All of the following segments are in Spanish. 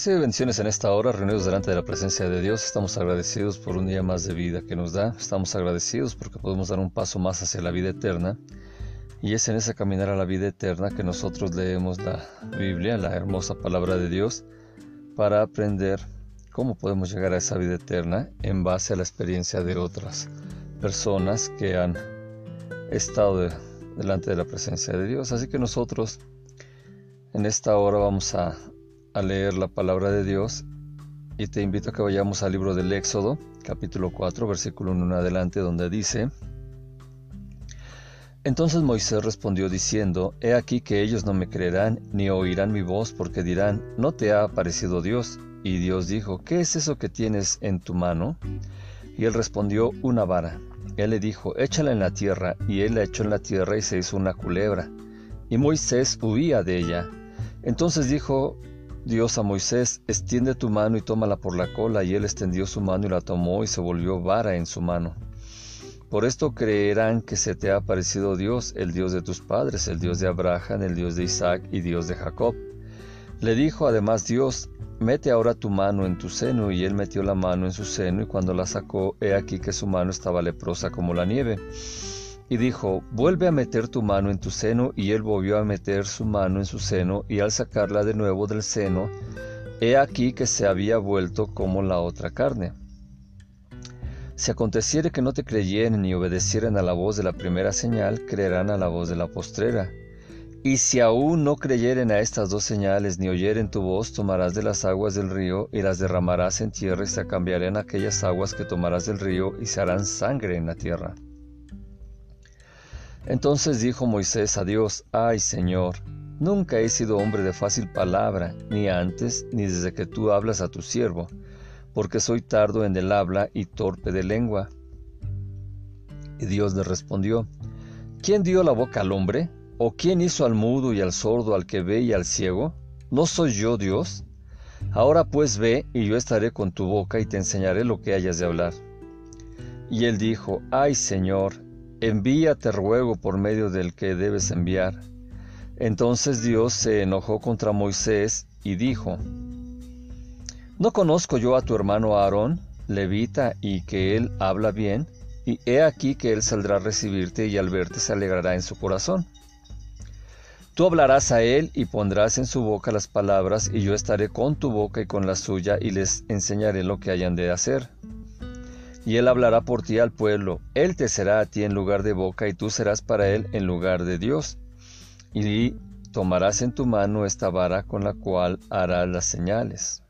Recibe bendiciones en esta hora, reunidos delante de la presencia de Dios. Estamos agradecidos por un día más de vida que nos da. Estamos agradecidos porque podemos dar un paso más hacia la vida eterna. Y es en ese caminar a la vida eterna que nosotros leemos la Biblia, la hermosa palabra de Dios, para aprender cómo podemos llegar a esa vida eterna en base a la experiencia de otras personas que han estado delante de la presencia de Dios. Así que nosotros en esta hora vamos a a leer la palabra de Dios y te invito a que vayamos al libro del Éxodo, capítulo 4, versículo 1 en adelante, donde dice, Entonces Moisés respondió diciendo, He aquí que ellos no me creerán ni oirán mi voz, porque dirán, ¿no te ha aparecido Dios? Y Dios dijo, ¿qué es eso que tienes en tu mano? Y él respondió, una vara. Él le dijo, échala en la tierra, y él la echó en la tierra y se hizo una culebra. Y Moisés huía de ella. Entonces dijo Dios a Moisés, extiende tu mano y tómala por la cola, y él extendió su mano y la tomó y se volvió vara en su mano. Por esto creerán que se te ha aparecido Dios, el Dios de tus padres, el Dios de Abraham, el Dios de Isaac y Dios de Jacob. Le dijo además Dios, mete ahora tu mano en tu seno, y él metió la mano en su seno, y cuando la sacó, he aquí que su mano estaba leprosa como la nieve y dijo, vuelve a meter tu mano en tu seno, y él volvió a meter su mano en su seno, y al sacarla de nuevo del seno, he aquí que se había vuelto como la otra carne. Si aconteciere que no te creyeren ni obedecieren a la voz de la primera señal, creerán a la voz de la postrera. Y si aún no creyeren a estas dos señales ni oyeren tu voz, tomarás de las aguas del río y las derramarás en tierra y se cambiarán aquellas aguas que tomarás del río y se harán sangre en la tierra. Entonces dijo Moisés a Dios, Ay Señor, nunca he sido hombre de fácil palabra, ni antes, ni desde que tú hablas a tu siervo, porque soy tardo en el habla y torpe de lengua. Y Dios le respondió, ¿quién dio la boca al hombre? ¿O quién hizo al mudo y al sordo, al que ve y al ciego? ¿No soy yo Dios? Ahora pues ve, y yo estaré con tu boca y te enseñaré lo que hayas de hablar. Y él dijo, Ay Señor, envíate ruego por medio del que debes enviar. Entonces Dios se enojó contra Moisés y dijo, ¿No conozco yo a tu hermano Aarón, levita, y que él habla bien? Y he aquí que él saldrá a recibirte y al verte se alegrará en su corazón. Tú hablarás a él y pondrás en su boca las palabras, y yo estaré con tu boca y con la suya, y les enseñaré lo que hayan de hacer y él hablará por ti al pueblo. Él te será a ti en lugar de boca, y tú serás para él en lugar de Dios. Y tomarás en tu mano esta vara con la cual harás las señales.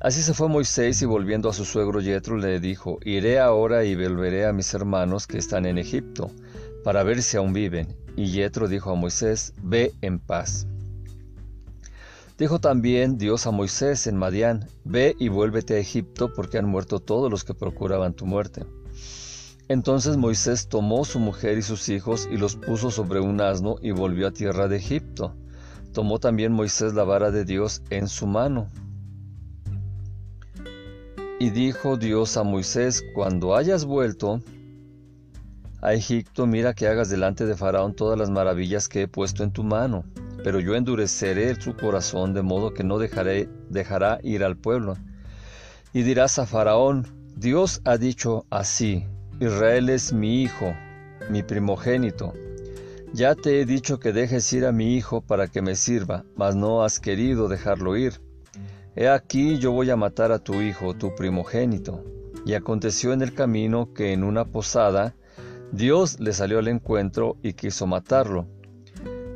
Así se fue Moisés y volviendo a su suegro Yetro le dijo, Iré ahora y volveré a mis hermanos que están en Egipto, para ver si aún viven. Y Yetro dijo a Moisés, Ve en paz. Dijo también Dios a Moisés en Madián, Ve y vuélvete a Egipto porque han muerto todos los que procuraban tu muerte. Entonces Moisés tomó su mujer y sus hijos y los puso sobre un asno y volvió a tierra de Egipto. Tomó también Moisés la vara de Dios en su mano. Y dijo Dios a Moisés, cuando hayas vuelto a Egipto, mira que hagas delante de Faraón todas las maravillas que he puesto en tu mano pero yo endureceré su corazón de modo que no dejará ir al pueblo. Y dirás a Faraón, Dios ha dicho así, Israel es mi hijo, mi primogénito. Ya te he dicho que dejes ir a mi hijo para que me sirva, mas no has querido dejarlo ir. He aquí yo voy a matar a tu hijo, tu primogénito. Y aconteció en el camino que en una posada Dios le salió al encuentro y quiso matarlo.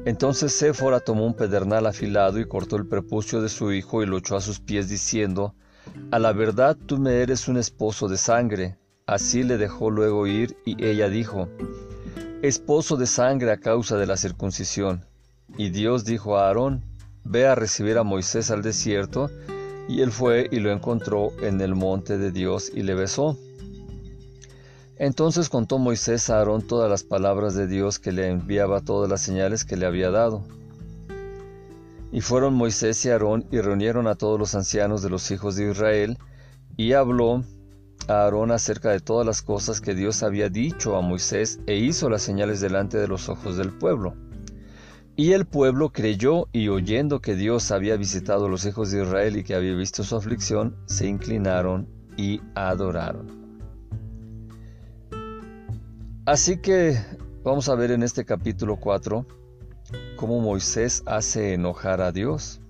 Entonces Séfora tomó un pedernal afilado y cortó el prepucio de su hijo y lo echó a sus pies diciendo, A la verdad tú me eres un esposo de sangre. Así le dejó luego ir y ella dijo, Esposo de sangre a causa de la circuncisión. Y Dios dijo a Aarón, Ve a recibir a Moisés al desierto, y él fue y lo encontró en el monte de Dios y le besó. Entonces contó Moisés a Aarón todas las palabras de Dios que le enviaba todas las señales que le había dado. Y fueron Moisés y Aarón y reunieron a todos los ancianos de los hijos de Israel, y habló a Aarón acerca de todas las cosas que Dios había dicho a Moisés, e hizo las señales delante de los ojos del pueblo. Y el pueblo creyó y oyendo que Dios había visitado a los hijos de Israel y que había visto su aflicción, se inclinaron y adoraron. Así que vamos a ver en este capítulo 4 cómo Moisés hace enojar a Dios.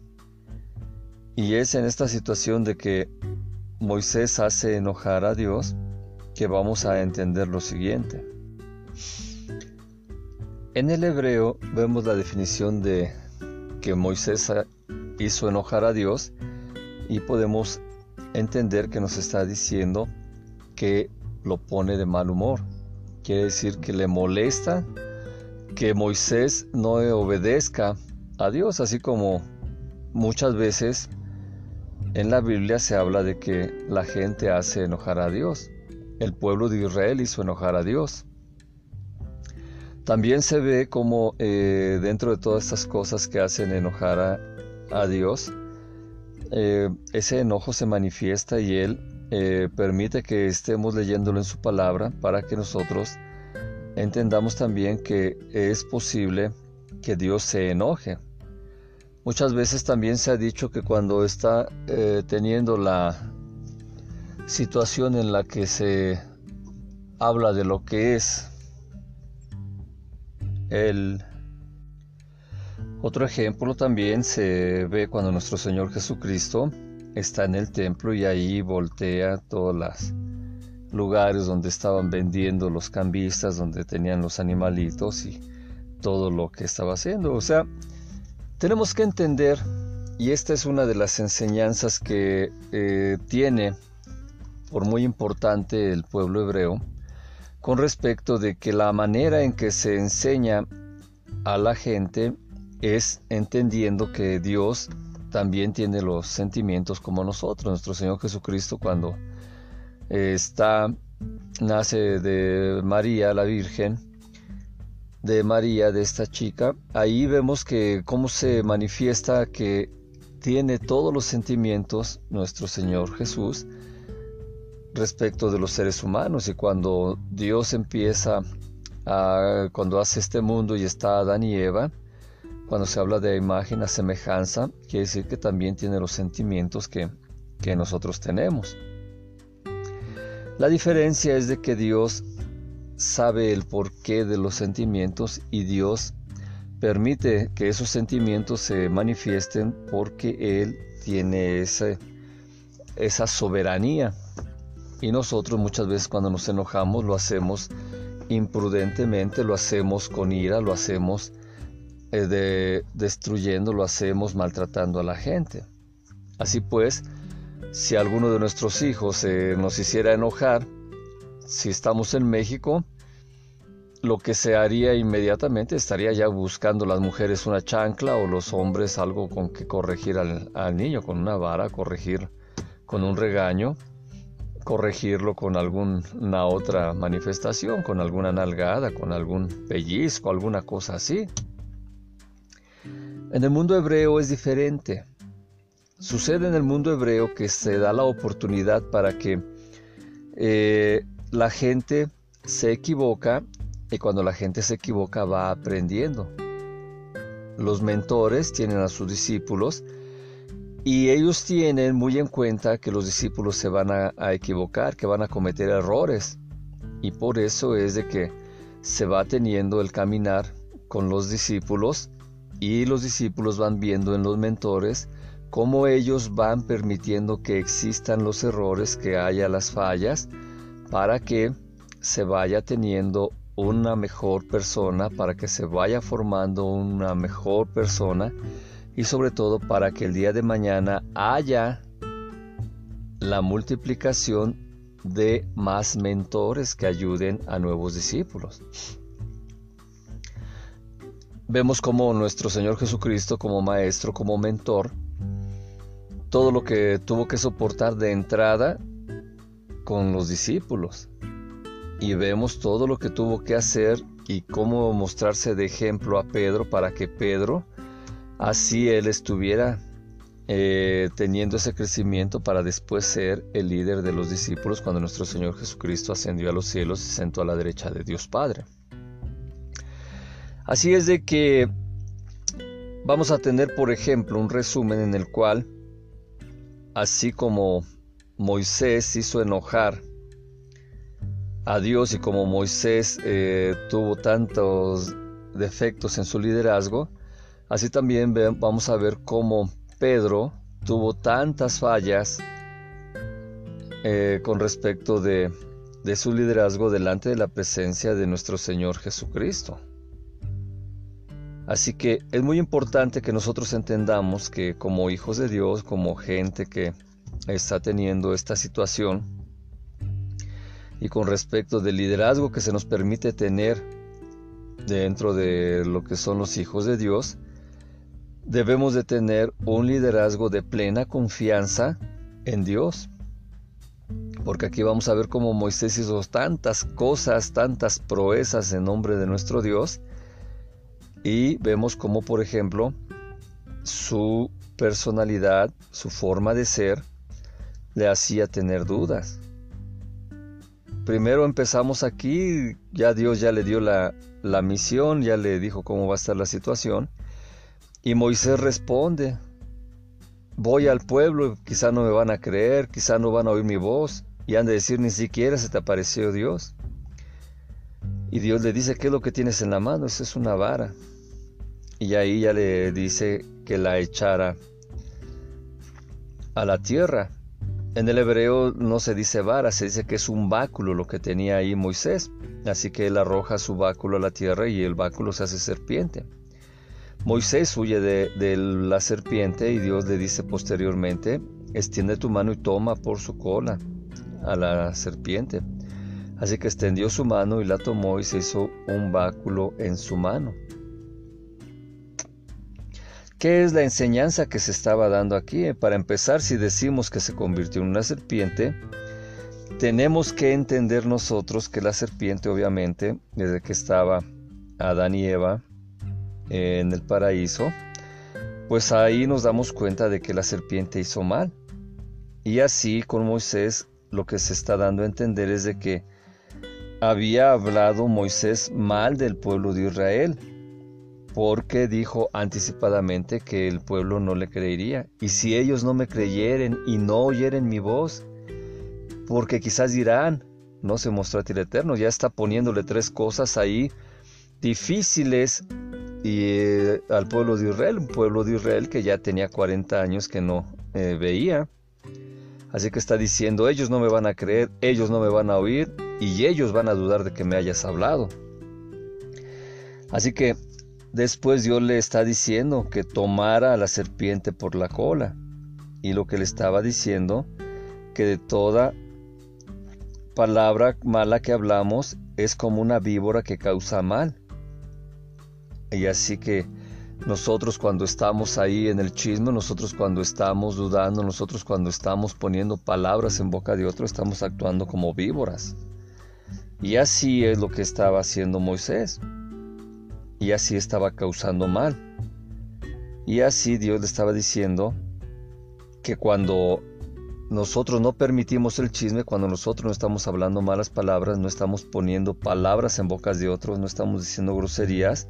Y es en esta situación de que Moisés hace enojar a Dios que vamos a entender lo siguiente. En el hebreo vemos la definición de que Moisés hizo enojar a Dios y podemos entender que nos está diciendo que lo pone de mal humor. Quiere decir que le molesta que Moisés no obedezca a Dios, así como muchas veces en la Biblia se habla de que la gente hace enojar a Dios. El pueblo de Israel hizo enojar a Dios. También se ve como eh, dentro de todas estas cosas que hacen enojar a, Dios, eh, ese enojo se manifiesta y Él eh, permite que estemos leyéndolo en su palabra para que nosotros entendamos también que es posible que Dios se enoje. Muchas veces también se ha dicho que cuando está eh, teniendo la situación en la que se habla de lo que es el otro ejemplo también se ve cuando nuestro Señor Jesucristo está en el templo y ahí voltea todos los lugares donde estaban vendiendo los cambistas, donde tenían los animalitos y todo lo que estaba haciendo. O sea, tenemos que entender, y esta es una de las enseñanzas que eh, tiene por muy importante el pueblo hebreo, con respecto de que la manera en que se enseña a la gente es entendiendo que Dios también tiene los sentimientos como nosotros. Nuestro Señor Jesucristo cuando eh, está nace de María la Virgen, de María, de esta chica, ahí vemos que cómo se manifiesta que tiene todos los sentimientos nuestro Señor Jesús respecto de los seres humanos y cuando Dios empieza a, cuando hace este mundo y está Adán y Eva, cuando se habla de imagen a semejanza, quiere decir que también tiene los sentimientos que, que nosotros tenemos. La diferencia es de que Dios sabe el porqué de los sentimientos y Dios permite que esos sentimientos se manifiesten porque Él tiene ese, esa soberanía. Y nosotros muchas veces cuando nos enojamos lo hacemos imprudentemente, lo hacemos con ira, lo hacemos eh, de, destruyendo, lo hacemos maltratando a la gente. Así pues, si alguno de nuestros hijos eh, nos hiciera enojar, si estamos en México, lo que se haría inmediatamente estaría ya buscando las mujeres una chancla o los hombres algo con que corregir al, niño, con una vara, corregir con un regaño, corregirlo con alguna otra manifestación, con alguna nalgada, con algún pellizco, alguna cosa así. En el mundo hebreo es diferente. Sucede en el mundo hebreo que se da la oportunidad para que eh, la gente se equivoca y cuando la gente se equivoca va aprendiendo. Los mentores tienen a sus discípulos y ellos tienen muy en cuenta que los discípulos se van a, equivocar, que van a cometer errores. Y por eso es de que se va teniendo el caminar con los discípulos y los discípulos van viendo en los mentores cómo ellos van permitiendo que existan los errores, que haya las fallas, para que se vaya teniendo una mejor persona, para que se vaya formando una mejor persona y sobre todo para que el día de mañana haya la multiplicación de más mentores que ayuden a nuevos discípulos. Vemos como nuestro Señor Jesucristo como maestro, como mentor, todo lo que tuvo que soportar de entrada con los discípulos. Y vemos todo lo que tuvo que hacer y cómo mostrarse de ejemplo a Pedro para que Pedro, así él estuviera eh, teniendo ese crecimiento para después ser el líder de los discípulos cuando nuestro Señor Jesucristo ascendió a los cielos y se sentó a la derecha de Dios Padre. Así es de que vamos a tener, por ejemplo, un resumen en el cual, así como Moisés hizo enojar a Dios y como Moisés eh, tuvo tantos defectos en su liderazgo, así también vamos a ver cómo Pedro tuvo tantas fallas eh, con respecto de, de su liderazgo delante de la presencia de nuestro Señor Jesucristo. Así que es muy importante que nosotros entendamos que como hijos de Dios, como gente que está teniendo esta situación, y con respecto del liderazgo que se nos permite tener dentro de lo que son los hijos de Dios, debemos de tener un liderazgo de plena confianza en Dios. Porque aquí vamos a ver cómo Moisés hizo tantas cosas, tantas proezas en nombre de nuestro Dios, y vemos como, por ejemplo, su personalidad, su forma de ser, le hacía tener dudas. Primero empezamos aquí, ya Dios ya le dio la, la misión, ya le dijo cómo va a estar la situación, y Moisés responde, voy al pueblo, quizá no me van a creer, quizá no van a oír mi voz, y han de decir ni siquiera se te apareció Dios. Y Dios le dice, ¿qué es lo que tienes en la mano? Esa es una vara. Y ahí ya le dice que la echara a la tierra. En el hebreo no se dice vara, se dice que es un báculo lo que tenía ahí Moisés. Así que él arroja su báculo a la tierra y el báculo se hace serpiente. Moisés huye de, de, la serpiente y Dios le dice posteriormente, extiende tu mano y toma por su cola a la serpiente. Así que extendió su mano y la tomó y se hizo un báculo en su mano. ¿Qué es la enseñanza que se estaba dando aquí? Para empezar, si decimos que se convirtió en una serpiente, tenemos que entender nosotros que la serpiente, obviamente, desde que estaba Adán y Eva en el paraíso, pues ahí nos damos cuenta de que la serpiente hizo mal. Y así con Moisés lo que se está dando a entender es de que había hablado Moisés mal del pueblo de Israel, porque dijo anticipadamente que el pueblo no le creería. Y si ellos no me creyeren y no oyeren mi voz, porque quizás dirán, no se mostró a ti el Eterno, ya está poniéndole tres cosas ahí difíciles y eh, al pueblo de Israel, un pueblo de Israel que ya tenía 40 años que no eh, veía. Así que está diciendo, ellos no me van a creer, ellos no me van a oír y ellos van a dudar de que me hayas hablado. Así que después Dios le está diciendo que tomara a la serpiente por la cola. Y lo que le estaba diciendo, que de toda palabra mala que hablamos es como una víbora que causa mal. Y así que nosotros cuando estamos ahí en el chisme, nosotros cuando estamos dudando, nosotros cuando estamos poniendo palabras en boca de otro, estamos actuando como víboras. Y así es lo que estaba haciendo Moisés. Y así estaba causando mal. Y así Dios le estaba diciendo que cuando nosotros no permitimos el chisme, cuando nosotros no estamos hablando malas palabras, no estamos poniendo palabras en bocas de otros, no estamos diciendo groserías,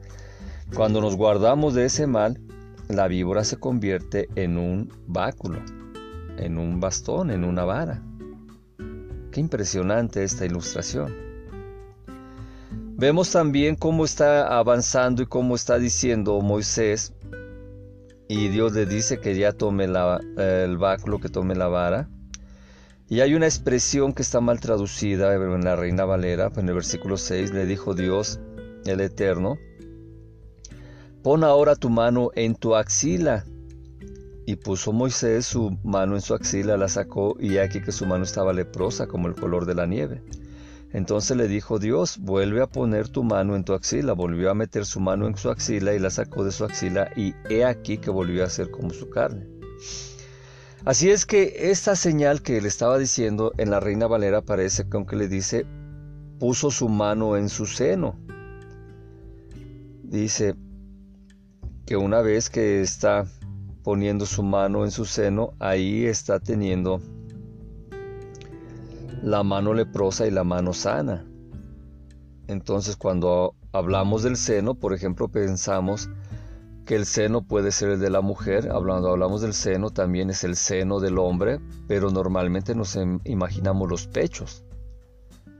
cuando nos guardamos de ese mal, la víbora se convierte en un báculo, en un bastón, en una vara. Qué impresionante esta ilustración. Vemos también cómo está avanzando y cómo está diciendo Moisés, y Dios le dice que ya tome el báculo, que tome la vara. Y hay una expresión que está mal traducida en la Reina Valera, en el versículo 6 le dijo Dios, el Eterno, Pon ahora tu mano en tu axila. Y puso Moisés su mano en su axila, la sacó, y aquí que su mano estaba leprosa como el color de la nieve. Entonces le dijo Dios, vuelve a poner tu mano en tu axila. Volvió a meter su mano en su axila y la sacó de su axila, y he aquí que volvió a ser como su carne. Así es que esta señal que le estaba diciendo en la Reina Valera parece que aunque le dice, puso su mano en su seno. Dice, que una vez que está poniendo su mano en su seno, ahí está teniendo la mano leprosa y la mano sana. Entonces cuando hablamos del seno, por ejemplo, pensamos que el seno puede ser el de la mujer, hablando hablamos del seno, también es el seno del hombre, pero normalmente nos imaginamos los pechos,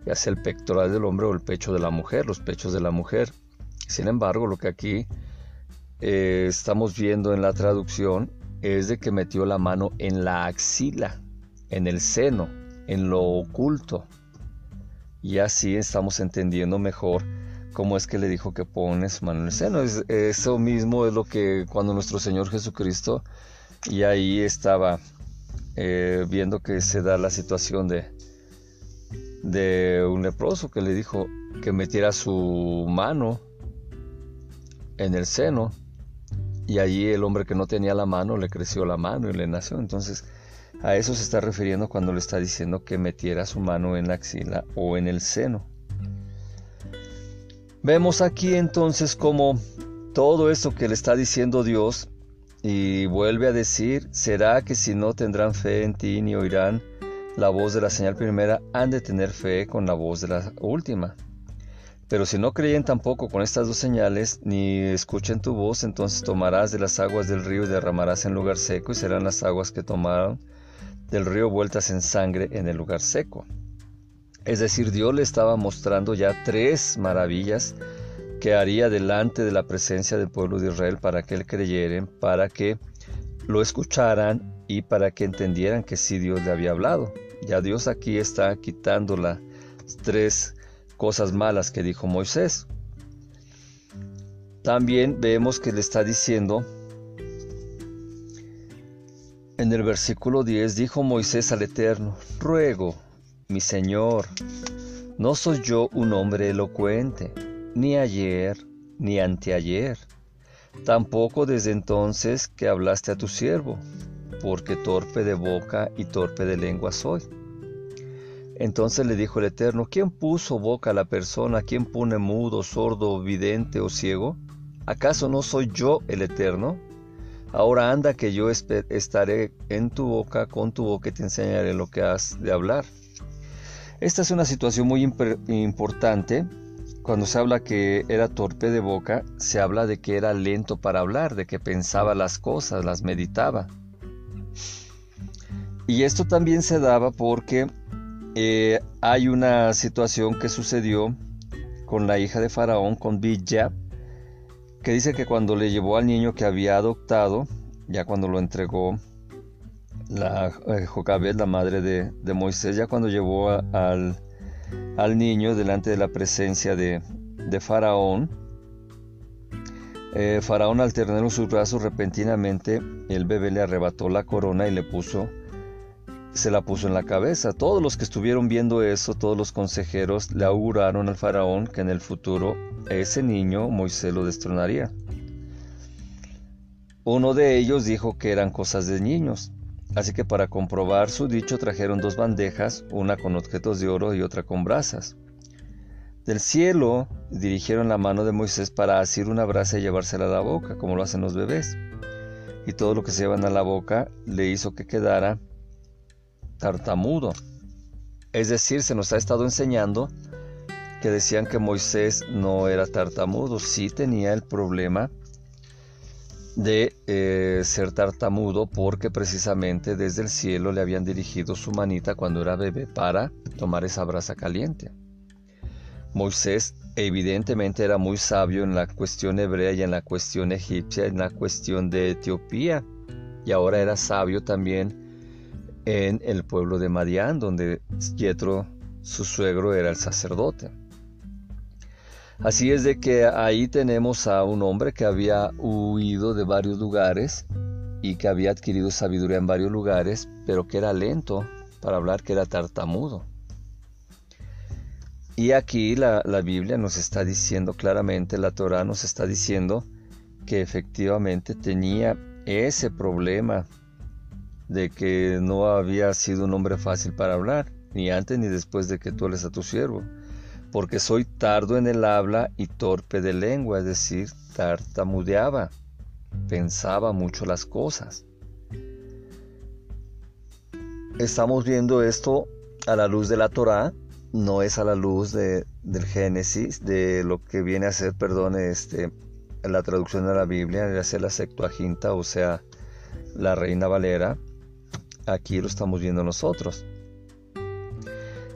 ya sea el pectoral del hombre o el pecho de la mujer, los pechos de la mujer. Sin embargo, lo que aquí eh, estamos viendo en la traducción es de que metió la mano en la axila, en el seno, en lo oculto. Y así estamos entendiendo mejor cómo es que le dijo que pone su mano en el seno. Es, eso mismo es lo que cuando nuestro Señor Jesucristo y ahí estaba eh, viendo que se da la situación de, de un leproso que le dijo que metiera su mano en el seno y allí el hombre que no tenía la mano le creció la mano y le nació. Entonces a eso se está refiriendo cuando le está diciendo que metiera su mano en la axila o en el seno. Vemos aquí entonces como todo esto que le está diciendo Dios y vuelve a decir, será que si no tendrán fe en ti ni oirán la voz de la señal primera, han de tener fe con la voz de la última. Pero si no creen tampoco con estas dos señales, ni escuchen tu voz, entonces tomarás de las aguas del río y derramarás en lugar seco, y serán las aguas que tomaron del río vueltas en sangre en el lugar seco. Es decir, Dios le estaba mostrando ya tres maravillas que haría delante de la presencia del pueblo de Israel para que él creyeren, para que lo escucharan y para que entendieran que sí Dios le había hablado. Ya Dios aquí está quitando las tres cosas malas que dijo Moisés. También vemos que le está diciendo en el versículo 10, dijo Moisés al Eterno, ruego, mi Señor, no soy yo un hombre elocuente, ni ayer, ni anteayer, tampoco desde entonces que hablaste a tu siervo, porque torpe de boca y torpe de lengua soy. Entonces le dijo el Eterno, ¿quién puso boca a la persona? ¿Quién pone mudo, sordo, vidente o ciego? ¿Acaso no soy yo el Eterno? Ahora anda que yo estaré en tu boca, con tu boca y te enseñaré lo que has de hablar. Esta es una situación muy importante. Cuando se habla que era torpe de boca, se habla de que era lento para hablar, de que pensaba las cosas, las meditaba. Y esto también se daba porque eh, hay una situación que sucedió con la hija de Faraón, con Bidja, que dice que cuando le llevó al niño que había adoptado, ya cuando lo entregó la eh, la madre de, Moisés, ya cuando llevó al, al, niño delante de la presencia de, Faraón, eh, Faraón al sus brazos repentinamente, el bebé le arrebató la corona y le puso se la puso en la cabeza. Todos los que estuvieron viendo eso, todos los consejeros, le auguraron al faraón que en el futuro ese niño Moisés lo destronaría. Uno de ellos dijo que eran cosas de niños, así que para comprobar su dicho trajeron dos bandejas, una con objetos de oro y otra con brasas. Del cielo dirigieron la mano de Moisés para asir una brasa y llevársela a la boca, como lo hacen los bebés. Y todo lo que se llevan a la boca le hizo que quedara tartamudo. Es decir, se nos ha estado enseñando que decían que Moisés no era tartamudo, sí tenía el problema de eh, ser tartamudo porque precisamente desde el cielo le habían dirigido su manita cuando era bebé para tomar esa brasa caliente. Moisés evidentemente era muy sabio en la cuestión hebrea y en la cuestión egipcia, en la cuestión de Etiopía, y ahora era sabio también en el pueblo de Madián, donde Yetro, su suegro, era el sacerdote. Así es de que ahí tenemos a un hombre que había huido de varios lugares y que había adquirido sabiduría en varios lugares, pero que era lento para hablar, que era tartamudo. Y aquí la, la Biblia nos está diciendo claramente, la Torah nos está diciendo que efectivamente tenía ese problema de que no había sido un hombre fácil para hablar, ni antes ni después de que tú eres a tu siervo, porque soy tardo en el habla y torpe de lengua, es decir, tartamudeaba, pensaba mucho las cosas. Estamos viendo esto a la luz de la Torá, no es a la luz de, del Génesis, de lo que viene a ser, perdón, este, la traducción de la Biblia, ya sea la Septuaginta o sea la Reina Valera, aquí lo estamos viendo nosotros.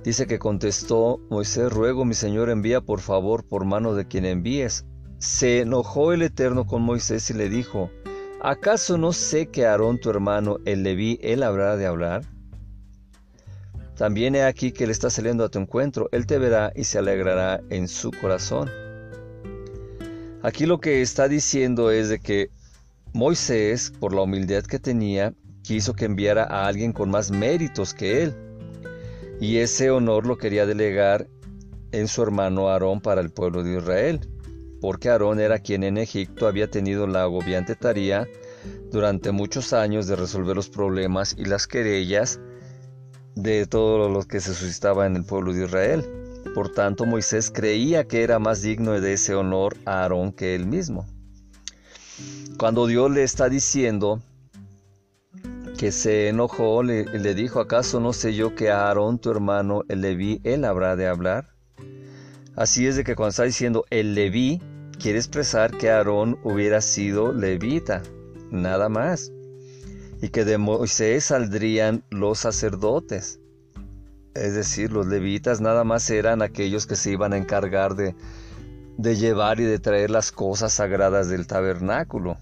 Dice que contestó Moisés, ruego mi Señor envía por favor por mano de quien envíes. Se enojó el Eterno con Moisés y le dijo, ¿acaso no sé que Aarón tu hermano, el Leví, él habrá de hablar? También he aquí que él está saliendo a tu encuentro, él te verá y se alegrará en su corazón. Aquí lo que está diciendo es de que Moisés, por la humildad que tenía, quiso que enviara a alguien con más méritos que él. Y ese honor lo quería delegar en su hermano Aarón para el pueblo de Israel, porque Aarón era quien en Egipto había tenido la agobiante tarea durante muchos años de resolver los problemas y las querellas de todo lo que se suscitaba en el pueblo de Israel. Por tanto, Moisés creía que era más digno de ese honor a Aarón que él mismo. Cuando Dios le está diciendo que se enojó, le, le dijo, ¿acaso no sé yo que a Aarón, tu hermano, el Leví, él habrá de hablar? Así es de que cuando está diciendo el Leví, quiere expresar que Aarón hubiera sido levita, nada más y que de Moisés saldrían los sacerdotes. Es decir, los levitas nada más eran aquellos que se iban a encargar de, de llevar y de traer las cosas sagradas del tabernáculo,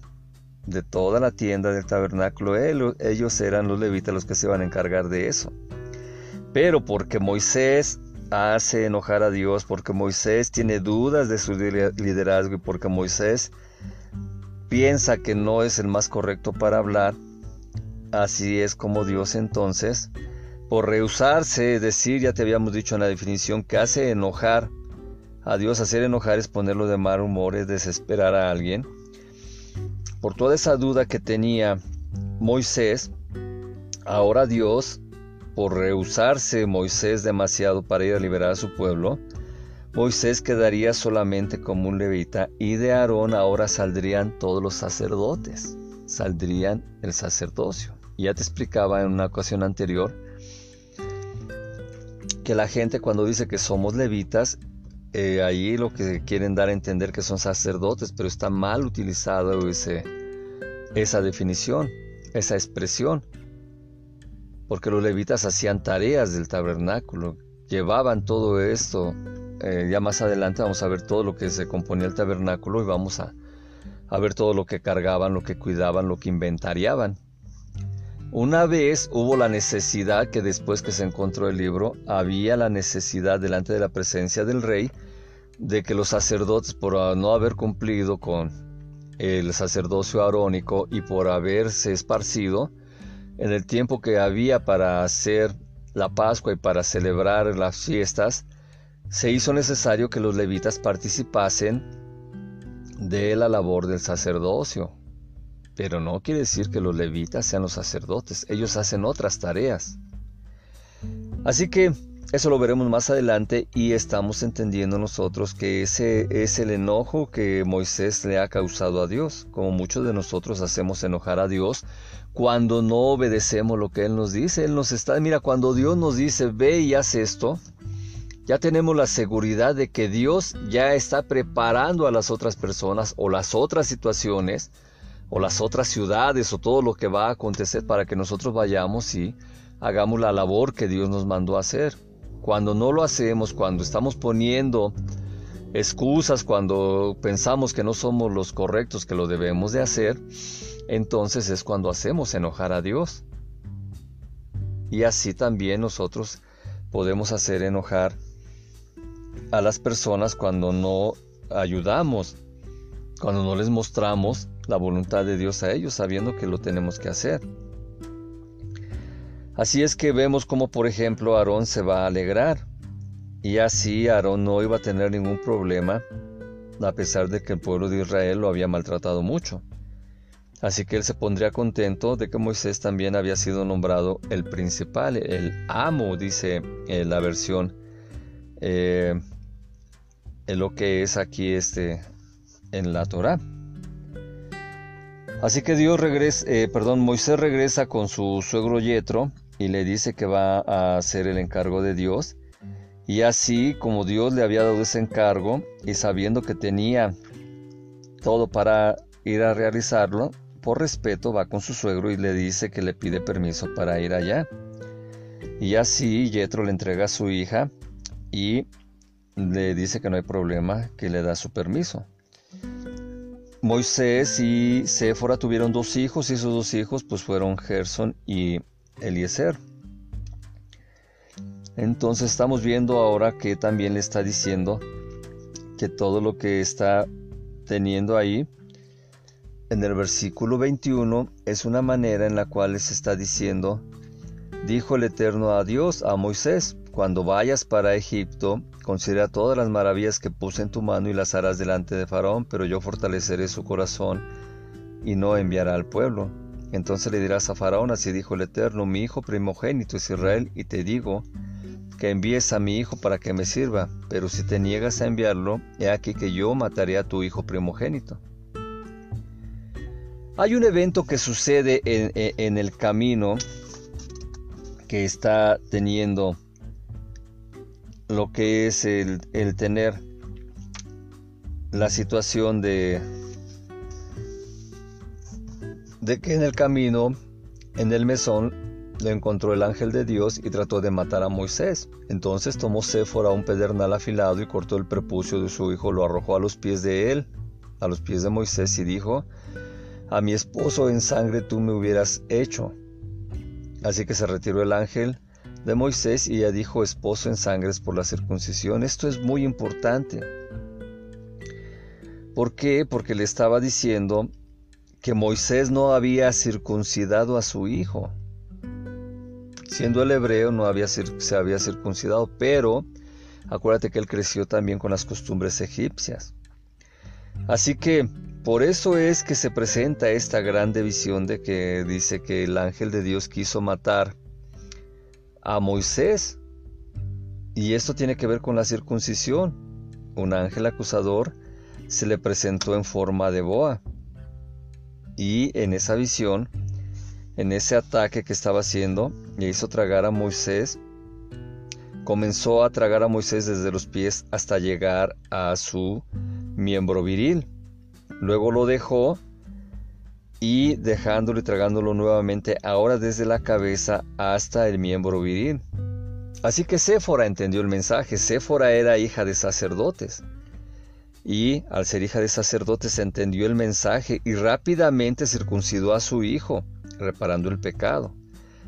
de toda la tienda del tabernáculo. Ellos eran los levitas los que se iban a encargar de eso. Pero porque Moisés hace enojar a Dios, porque Moisés tiene dudas de su liderazgo y porque Moisés piensa que no es el más correcto para hablar, Así es como Dios entonces, por rehusarse, decir, ya te habíamos dicho en la definición, que hace enojar a Dios, hacer enojar es ponerlo de mal humor, es desesperar a alguien. Por toda esa duda que tenía Moisés, ahora Dios, por rehusarse Moisés demasiado para ir a liberar a su pueblo, Moisés quedaría solamente como un levita y de Aarón ahora saldrían todos los sacerdotes, saldrían el sacerdocio. Ya te explicaba en una ocasión anterior que la gente cuando dice que somos levitas, eh, ahí lo que quieren dar a entender que son sacerdotes, pero está mal utilizado ese, esa definición, esa expresión, porque los levitas hacían tareas del tabernáculo, llevaban todo esto. Eh, ya más adelante vamos a ver todo lo que se componía el tabernáculo y vamos a, a ver todo lo que cargaban, lo que cuidaban, lo que inventariaban. Una vez hubo la necesidad que después que se encontró el libro, había la necesidad delante de la presencia del rey de que los sacerdotes, por no haber cumplido con el sacerdocio arónico y por haberse esparcido, en el tiempo que había para hacer la Pascua y para celebrar las fiestas, se hizo necesario que los levitas participasen de la labor del sacerdocio. Pero no quiere decir que los levitas sean los sacerdotes, ellos hacen otras tareas. Así que eso lo veremos más adelante y estamos entendiendo nosotros que ese es el enojo que Moisés le ha causado a Dios, como muchos de nosotros hacemos enojar a Dios cuando no obedecemos lo que Él nos dice. Él nos está, mira, cuando Dios nos dice, ve y haz esto, ya tenemos la seguridad de que Dios ya está preparando a las otras personas o las otras situaciones o las otras ciudades o todo lo que va a acontecer para que nosotros vayamos y hagamos la labor que Dios nos mandó a hacer. Cuando no lo hacemos, cuando estamos poniendo excusas, cuando pensamos que no somos los correctos que lo debemos de hacer, entonces es cuando hacemos enojar a Dios. Y así también nosotros podemos hacer enojar a las personas cuando no ayudamos, cuando no les mostramos la voluntad de Dios a ellos, sabiendo que lo tenemos que hacer. Así es que vemos como por ejemplo Aarón se va a alegrar y así Aarón no iba a tener ningún problema a pesar de que el pueblo de Israel lo había maltratado mucho. Así que él se pondría contento de que Moisés también había sido nombrado el principal, el amo, dice en la versión, eh, en lo que es aquí este, en la Torah. Así que Dios regresa, eh, perdón, Moisés regresa con su suegro Yetro y le dice que va a hacer el encargo de Dios. Y así como Dios le había dado ese encargo y sabiendo que tenía todo para ir a realizarlo, por respeto va con su suegro y le dice que le pide permiso para ir allá. Y así Yetro le entrega a su hija y le dice que no hay problema, que le da su permiso. Moisés y Séfora tuvieron dos hijos y esos dos hijos pues fueron Gerson y Eliezer. Entonces estamos viendo ahora que también le está diciendo que todo lo que está teniendo ahí en el versículo 21 es una manera en la cual les está diciendo, dijo el Eterno a Dios, a Moisés, cuando vayas para Egipto, considera todas las maravillas que puse en tu mano y las harás delante de Faraón, pero yo fortaleceré su corazón y no enviará al pueblo. Entonces le dirás a Faraón, así dijo el Eterno, mi hijo primogénito es Israel, y te digo que envíes a mi hijo para que me sirva, pero si te niegas a enviarlo, he aquí que yo mataré a tu hijo primogénito. Hay un evento que sucede en, el camino que está teniendo lo que es el, tener la situación de, de que en el camino, en el mesón, lo encontró el ángel de Dios y trató de matar a Moisés. Entonces tomó Séfora un pedernal afilado y cortó el prepucio de su hijo, lo arrojó a los pies de él, a los pies de Moisés, y dijo, a mi esposo en sangre tú me hubieras hecho. Así que se retiró el ángel de Moisés y ella dijo esposo en sangres por la circuncisión. Esto es muy importante. ¿Por qué? Porque le estaba diciendo que Moisés no había circuncidado a su hijo. Siendo el hebreo no había, se había circuncidado, pero acuérdate que él creció también con las costumbres egipcias. Así que por eso es que se presenta esta gran visión de que dice que el ángel de Dios quiso matar a Moisés. Y esto tiene que ver con la circuncisión. Un ángel acusador se le presentó en forma de boa. Y en esa visión, en ese ataque que estaba haciendo, le hizo tragar a Moisés. Comenzó a tragar a Moisés desde los pies hasta llegar a su miembro viril. Luego lo dejó y dejándolo y tragándolo nuevamente ahora desde la cabeza hasta el miembro viril. Así que Séfora entendió el mensaje. Séfora era hija de sacerdotes. Y al ser hija de sacerdotes entendió el mensaje y rápidamente circuncidó a su hijo, reparando el pecado.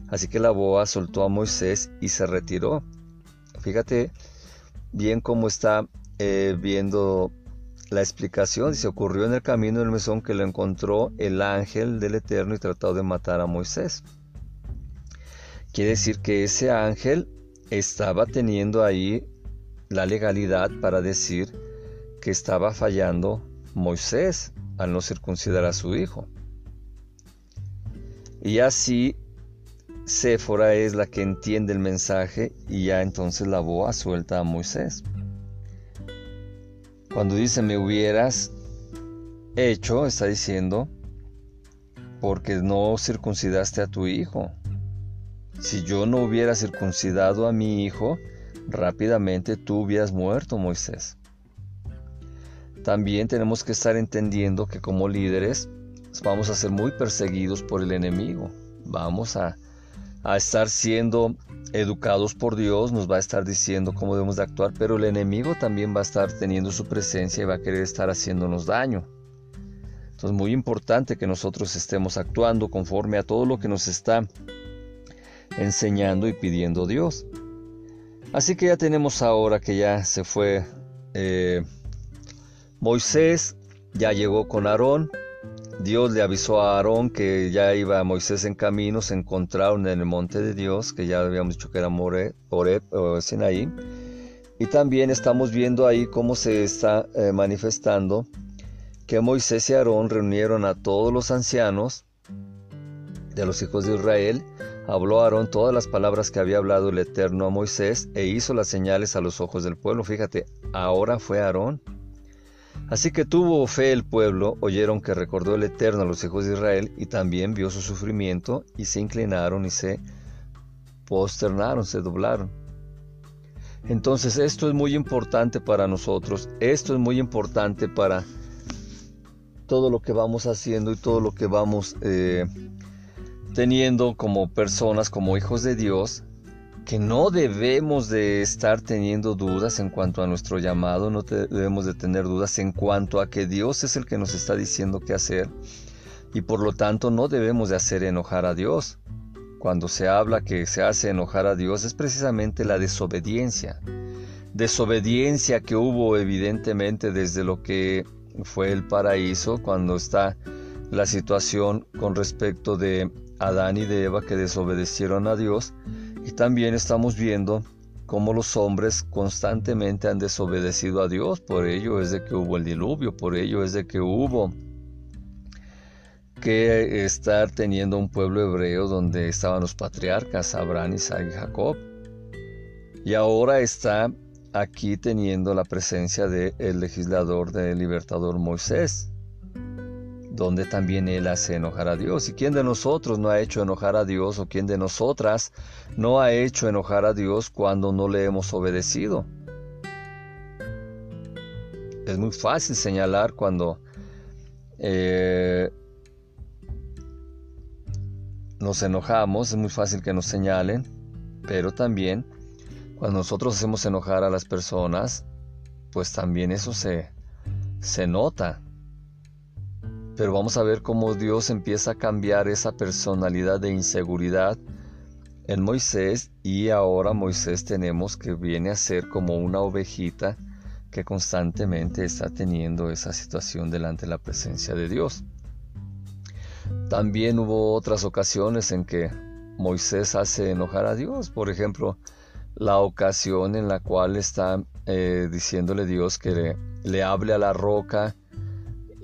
Así que la boa soltó a Moisés y se retiró. Fíjate bien cómo está eh, viendo la explicación se ocurrió en el camino del mesón que lo encontró el ángel del Eterno y trató de matar a Moisés. Quiere decir que ese ángel estaba teniendo ahí la legalidad para decir que estaba fallando Moisés al no circuncidar a su hijo. Y así Séfora es la que entiende el mensaje y ya entonces la boa suelta a Moisés. Cuando dice me hubieras hecho, está diciendo porque no circuncidaste a tu hijo. Si yo no hubiera circuncidado a mi hijo, rápidamente tú hubieras muerto, Moisés. También tenemos que estar entendiendo que como líderes vamos a ser muy perseguidos por el enemigo. Vamos a, a estar siendo educados por Dios, nos va a estar diciendo cómo debemos de actuar, pero el enemigo también va a estar teniendo su presencia y va a querer estar haciéndonos daño. Entonces, muy importante que nosotros estemos actuando conforme a todo lo que nos está enseñando y pidiendo Dios. Así que ya tenemos ahora que ya se fue eh, Moisés, ya llegó con Aarón, Dios le avisó a Aarón que ya iba Moisés en camino, se encontraron en el monte de Dios, que ya habíamos dicho que era More, o Sinaí. Y también estamos viendo ahí cómo se está eh, manifestando que Moisés y Aarón reunieron a todos los ancianos de los hijos de Israel. Habló Aarón todas las palabras que había hablado el Eterno a Moisés e hizo las señales a los ojos del pueblo. Fíjate, ahora fue Aarón Así que tuvo fe el pueblo, oyeron que recordó el Eterno a los hijos de Israel y también vio su sufrimiento y se inclinaron y se posternaron, se doblaron. Entonces esto es muy importante para nosotros, esto es muy importante para todo lo que vamos haciendo y todo lo que vamos eh, teniendo como personas, como hijos de Dios, que no debemos de estar teniendo dudas en cuanto a nuestro llamado, no debemos de tener dudas en cuanto a que Dios es el que nos está diciendo qué hacer y por lo tanto no debemos de hacer enojar a Dios. Cuando se habla que se hace enojar a Dios es precisamente la desobediencia. Desobediencia que hubo evidentemente desde lo que fue el paraíso cuando está la situación con respecto de Adán y de Eva que desobedecieron a Dios y también estamos viendo cómo los hombres constantemente han desobedecido a Dios, por ello es de que hubo el diluvio, por ello es de que hubo que estar teniendo un pueblo hebreo donde estaban los patriarcas Abraham, Isaac y Jacob. Y ahora está aquí teniendo la presencia del el legislador, del libertador Moisés donde también Él hace enojar a Dios. ¿Y quién de nosotros no ha hecho enojar a Dios o quién de nosotras no ha hecho enojar a Dios cuando no le hemos obedecido? Es muy fácil señalar cuando eh, nos enojamos, es muy fácil que nos señalen, pero también cuando nosotros hacemos enojar a las personas, pues también eso se, se nota pero vamos a ver cómo Dios empieza a cambiar esa personalidad de inseguridad en Moisés y ahora Moisés tenemos que viene a ser como una ovejita que constantemente está teniendo esa situación delante de la presencia de Dios. También hubo otras ocasiones en que Moisés hace enojar a Dios, por ejemplo, la ocasión en la cual está eh, diciéndole Dios que le hable a la roca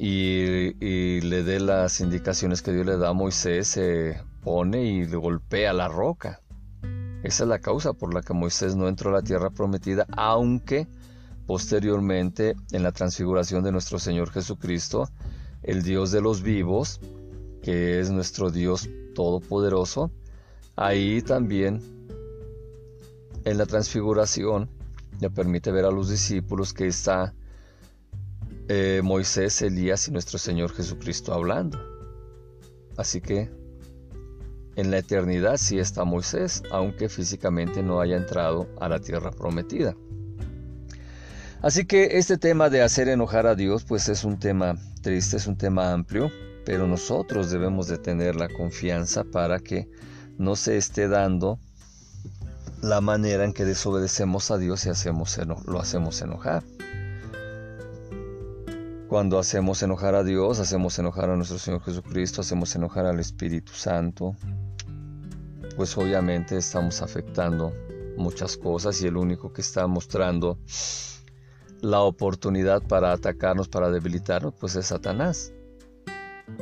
y, le dé las indicaciones que Dios le da a Moisés, se pone y le golpea la roca. Esa es la causa por la que Moisés no entró a la tierra prometida, aunque posteriormente en la transfiguración de nuestro Señor Jesucristo, el Dios de los vivos, que es nuestro Dios todopoderoso, ahí también en la transfiguración le permite ver a los discípulos que está eh, Moisés, Elías y nuestro Señor Jesucristo hablando. Así que en la eternidad sí está Moisés, aunque físicamente no haya entrado a la tierra prometida. Así que este tema de hacer enojar a Dios pues es un tema triste, es un tema amplio, pero nosotros debemos de tener la confianza para que no se esté dando la manera en que desobedecemos a Dios y hacemos, lo hacemos enojar. Cuando hacemos enojar a Dios, hacemos enojar a nuestro Señor Jesucristo, hacemos enojar al Espíritu Santo, pues obviamente estamos afectando muchas cosas y el único que está mostrando la oportunidad para atacarnos, para debilitarnos, pues es Satanás.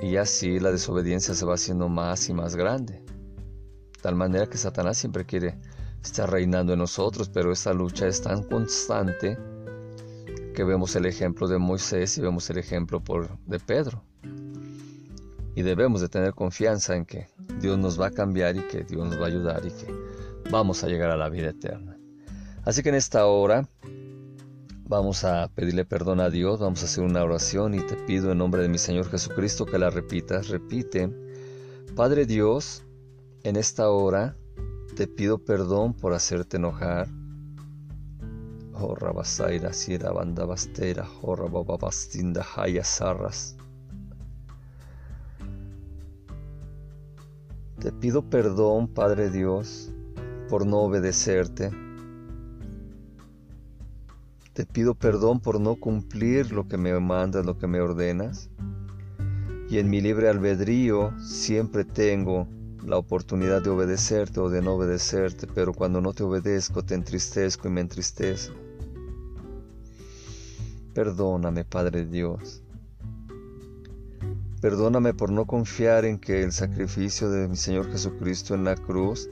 Y así la desobediencia se va haciendo más y más grande. De tal manera que Satanás siempre quiere estar reinando en nosotros, pero esta lucha es tan constante que vemos el ejemplo de Moisés y vemos el ejemplo de Pedro. Y debemos de tener confianza en que Dios nos va a cambiar y que Dios nos va a ayudar y que vamos a llegar a la vida eterna. Así que en esta hora vamos a pedirle perdón a Dios, vamos a hacer una oración y te pido en nombre de mi Señor Jesucristo que la repitas. Repite, Padre Dios, en esta hora te pido perdón por hacerte enojar Horra basaira sira banda bastera, horra babastinda haya sarras. Te pido perdón, Padre Dios, por no obedecerte. Te pido perdón por no cumplir lo que me mandas, lo que me ordenas. Y en mi libre albedrío siempre tengo la oportunidad de obedecerte o de no obedecerte, pero cuando no te obedezco te entristezco y me entristezco. Perdóname, Padre Dios. Perdóname por no confiar en que el sacrificio de mi Señor Jesucristo en la cruz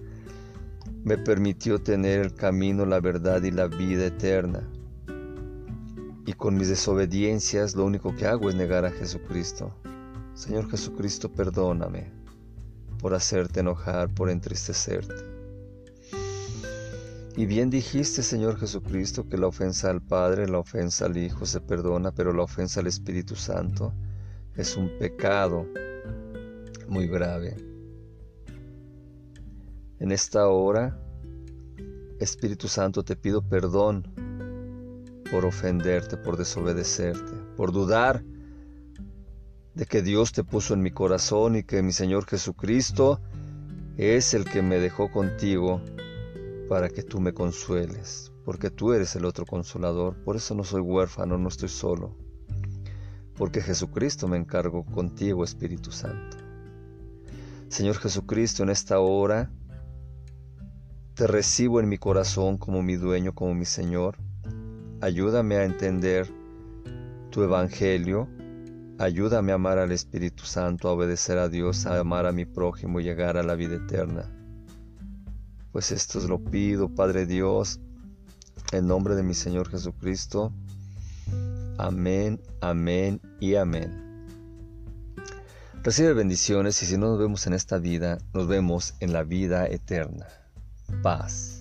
me permitió tener el camino, la verdad y la vida eterna. Y con mis desobediencias lo único que hago es negar a Jesucristo. Señor Jesucristo, perdóname por hacerte enojar, por entristecerte. Y bien dijiste, Señor Jesucristo, que la ofensa al Padre, la ofensa al Hijo se perdona, pero la ofensa al Espíritu Santo, es un pecado muy grave. En esta hora, Espíritu Santo, te pido perdón por ofenderte, por desobedecerte, por dudar de que Dios te puso en mi corazón y que mi Señor Jesucristo es el que me dejó contigo para que tú me consueles, porque tú eres el otro consolador, por eso no soy huérfano, no estoy solo, porque Jesucristo me encargó contigo, Espíritu Santo. Señor Jesucristo, en esta hora te recibo en mi corazón como mi dueño, como mi Señor. Ayúdame a entender tu evangelio. Ayúdame a amar al Espíritu Santo, a obedecer a Dios, a amar a mi prójimo y llegar a la vida eterna. Pues esto lo pido, Padre Dios, en nombre de mi Señor Jesucristo. Amén, amén y amén. Recibe bendiciones y si no nos vemos en esta vida, nos vemos en la vida eterna. Paz.